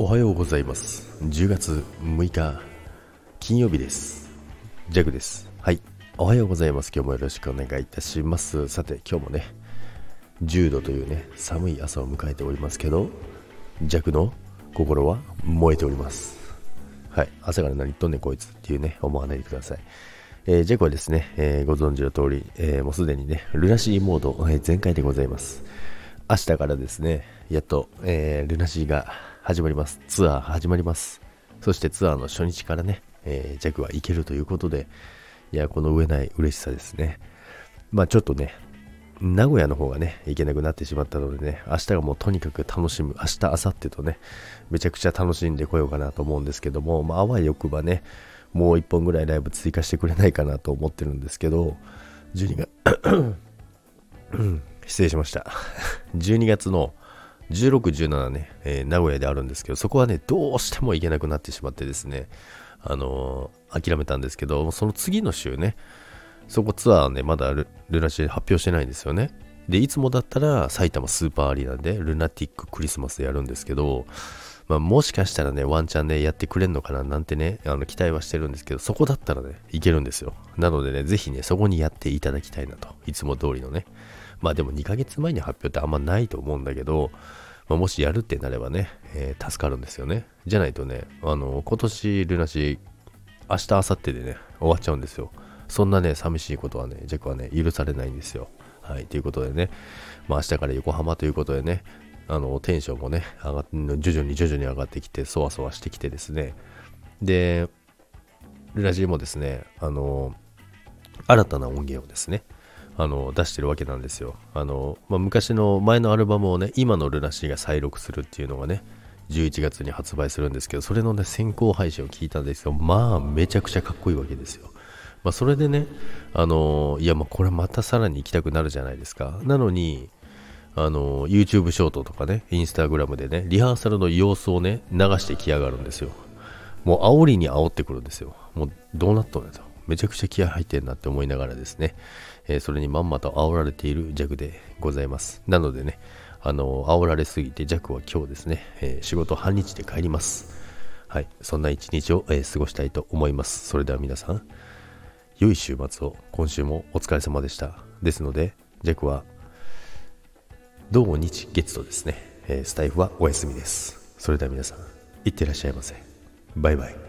おはようございます。10月6日金曜日です。ジャグです。はい。おはようございます。今日もよろしくお願いいたします。さて今日もね10度というね寒い朝を迎えておりますけどジャグの心は燃えております。はい。朝から何言っとんねんこいつっていうね思わないでください。えー、ジェコはですね、えー、ご存知の通り、えー、もうすでにね、ルナシーモード、えー、全開でございます。明日からですね、やっと、え、ルナシーが始まります。ツアー始まります。そしてツアーの初日からね、えー、ジャグは行けるということで、いや、この上ない嬉しさですね。まあちょっとね、名古屋の方がね、行けなくなってしまったのでね、明日がもうとにかく楽しむ、明日、明後日とね、めちゃくちゃ楽しんでこようかなと思うんですけども、まあ、あわよくばね、もう一本ぐらいライブ追加してくれないかなと思ってるんですけど、12月 失礼しました。12月の16、17ね、えー、名古屋であるんですけど、そこはね、どうしても行けなくなってしまってですね、あのー、諦めたんですけど、その次の週ね、そこツアーね、まだルナシー発表してないんですよね。で、いつもだったら埼玉スーパーアリーナでルナティッククリスマスでやるんですけど、まあ、もしかしたらね、ワンチャン、ね、やってくれんのかななんてね、あの期待はしてるんですけど、そこだったらね、いけるんですよ。なのでね、ぜひね、そこにやっていただきたいなと。いつも通りのね。まあでも2ヶ月前に発表ってあんまないと思うんだけど、まあ、もしやるってなればね、えー、助かるんですよね。じゃないとね、あの、今年ルナシ明日、明後日でね、終わっちゃうんですよ。そんなね、寂しいことはね、ジャックはね、許されないんですよ。はい、ということでね、まあ明日から横浜ということでね、あの、テンションもね、上が、徐々に徐々に上がってきて、そわそわしてきてですね、で、ルナシーもですね、あの、新たな音源をですね、あの出してるわけなんですよ。あのまあ、昔の前のアルバムをね、今のルナシーが再録するっていうのがね、11月に発売するんですけど、それのね、先行配信を聞いたんですけど、まあ、めちゃくちゃかっこいいわけですよ。まあ、それでね、あのいや、まあ、これまたさらに行きたくなるじゃないですか。なのに、あの YouTube ショートとかね、インスタグラムでね、リハーサルの様子をね、流してきやがるんですよ。もう煽りに煽ってくるんですよ。もうどうなっとんねんと。めちゃくちゃ気合入ってんなって思いながらですね、えー、それにまんまと煽られている弱でございます。なのでね、あの、煽られすぎて弱は今日ですね、えー、仕事半日で帰ります。はい、そんな一日を、えー、過ごしたいと思います。それでは皆さん、良い週末を今週もお疲れ様でした。ですので、弱は、土日月とですね、えスタイフはお休みです。それでは皆さん、いってらっしゃいませ。バイバイ。